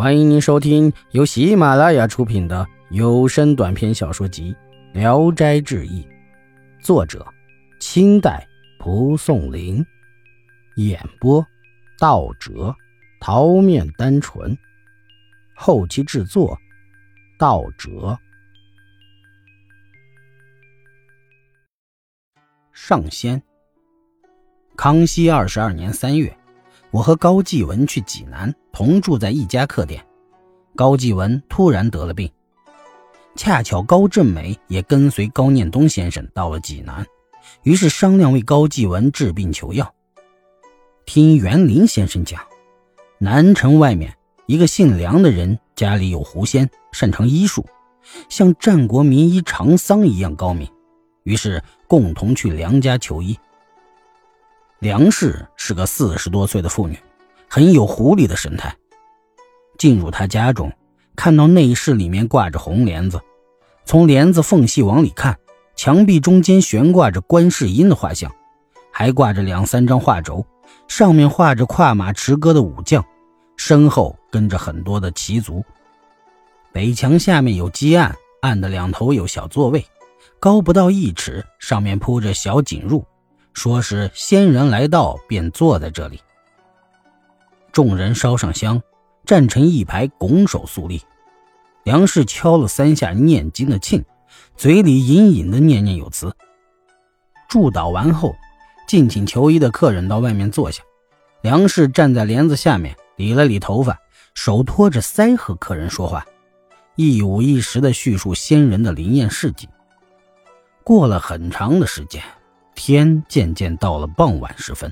欢迎您收听由喜马拉雅出品的有声短篇小说集《聊斋志异》，作者：清代蒲松龄，演播：道哲、桃面单纯，后期制作：道哲。上仙。康熙二十二年三月。我和高继文去济南，同住在一家客店。高继文突然得了病，恰巧高振美也跟随高念东先生到了济南，于是商量为高继文治病求药。听袁林先生讲，南城外面一个姓梁的人家里有狐仙，擅长医术，像战国名医长桑一样高明，于是共同去梁家求医。梁氏是个四十多岁的妇女，很有狐狸的神态。进入她家中，看到内室里面挂着红帘子，从帘子缝隙往里看，墙壁中间悬挂着观世音的画像，还挂着两三张画轴，上面画着跨马持戈的武将，身后跟着很多的骑卒。北墙下面有基案，案的两头有小座位，高不到一尺，上面铺着小锦褥。说是仙人来到，便坐在这里。众人烧上香，站成一排，拱手肃立。梁氏敲了三下念经的磬，嘴里隐隐的念念有词。祝祷完后，敬请求医的客人到外面坐下。梁氏站在帘子下面，理了理头发，手托着腮和客人说话，一五一十的叙述仙人的灵验事迹。过了很长的时间。天渐渐到了傍晚时分，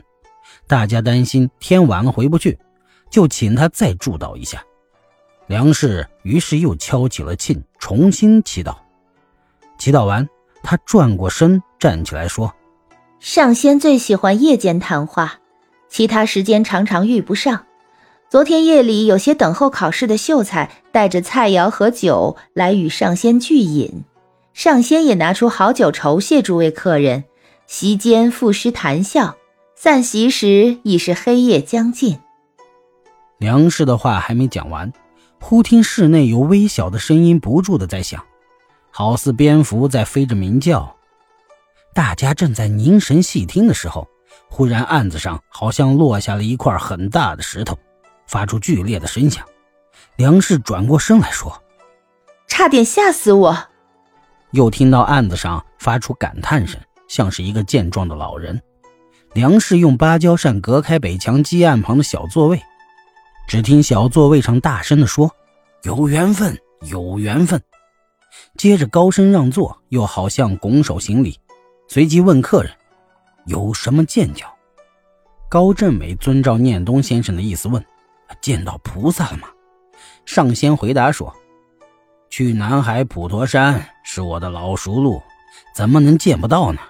大家担心天晚了回不去，就请他再祝祷一下。梁氏于是又敲起了磬，重新祈祷。祈祷完，他转过身站起来说：“上仙最喜欢夜间谈话，其他时间常常遇不上。昨天夜里有些等候考试的秀才带着菜肴和酒来与上仙聚饮，上仙也拿出好酒酬谢诸位客人。”席间赋诗谈笑，散席时已是黑夜将近。梁氏的话还没讲完，忽听室内有微小的声音不住的在响，好似蝙蝠在飞着鸣叫。大家正在凝神细听的时候，忽然案子上好像落下了一块很大的石头，发出剧烈的声响。梁氏转过身来说：“差点吓死我。”又听到案子上发出感叹声。像是一个健壮的老人，梁氏用芭蕉扇隔开北墙基案旁的小座位，只听小座位上大声地说：“有缘分，有缘分。”接着高声让座，又好像拱手行礼，随即问客人：“有什么见教？”高振美遵照念东先生的意思问：“见到菩萨了吗？”上仙回答说：“去南海普陀山是我的老熟路，怎么能见不到呢？”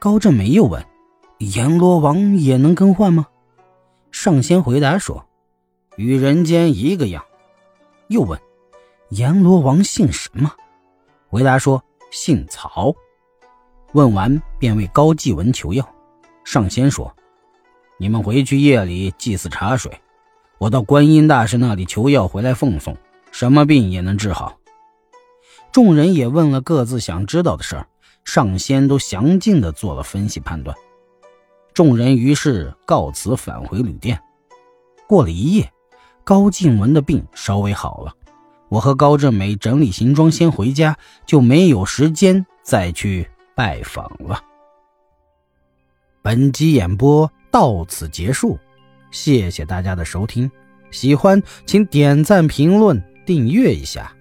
高振美又问：“阎罗王也能更换吗？”上仙回答说：“与人间一个样。”又问：“阎罗王姓什么？”回答说：“姓曹。”问完便为高继文求药。上仙说：“你们回去夜里祭祀茶水，我到观音大师那里求药回来奉送，什么病也能治好。”众人也问了各自想知道的事儿。上仙都详尽的做了分析判断，众人于是告辞返回旅店。过了一夜，高静文的病稍微好了。我和高振美整理行装先回家，就没有时间再去拜访了。本集演播到此结束，谢谢大家的收听。喜欢请点赞、评论、订阅一下。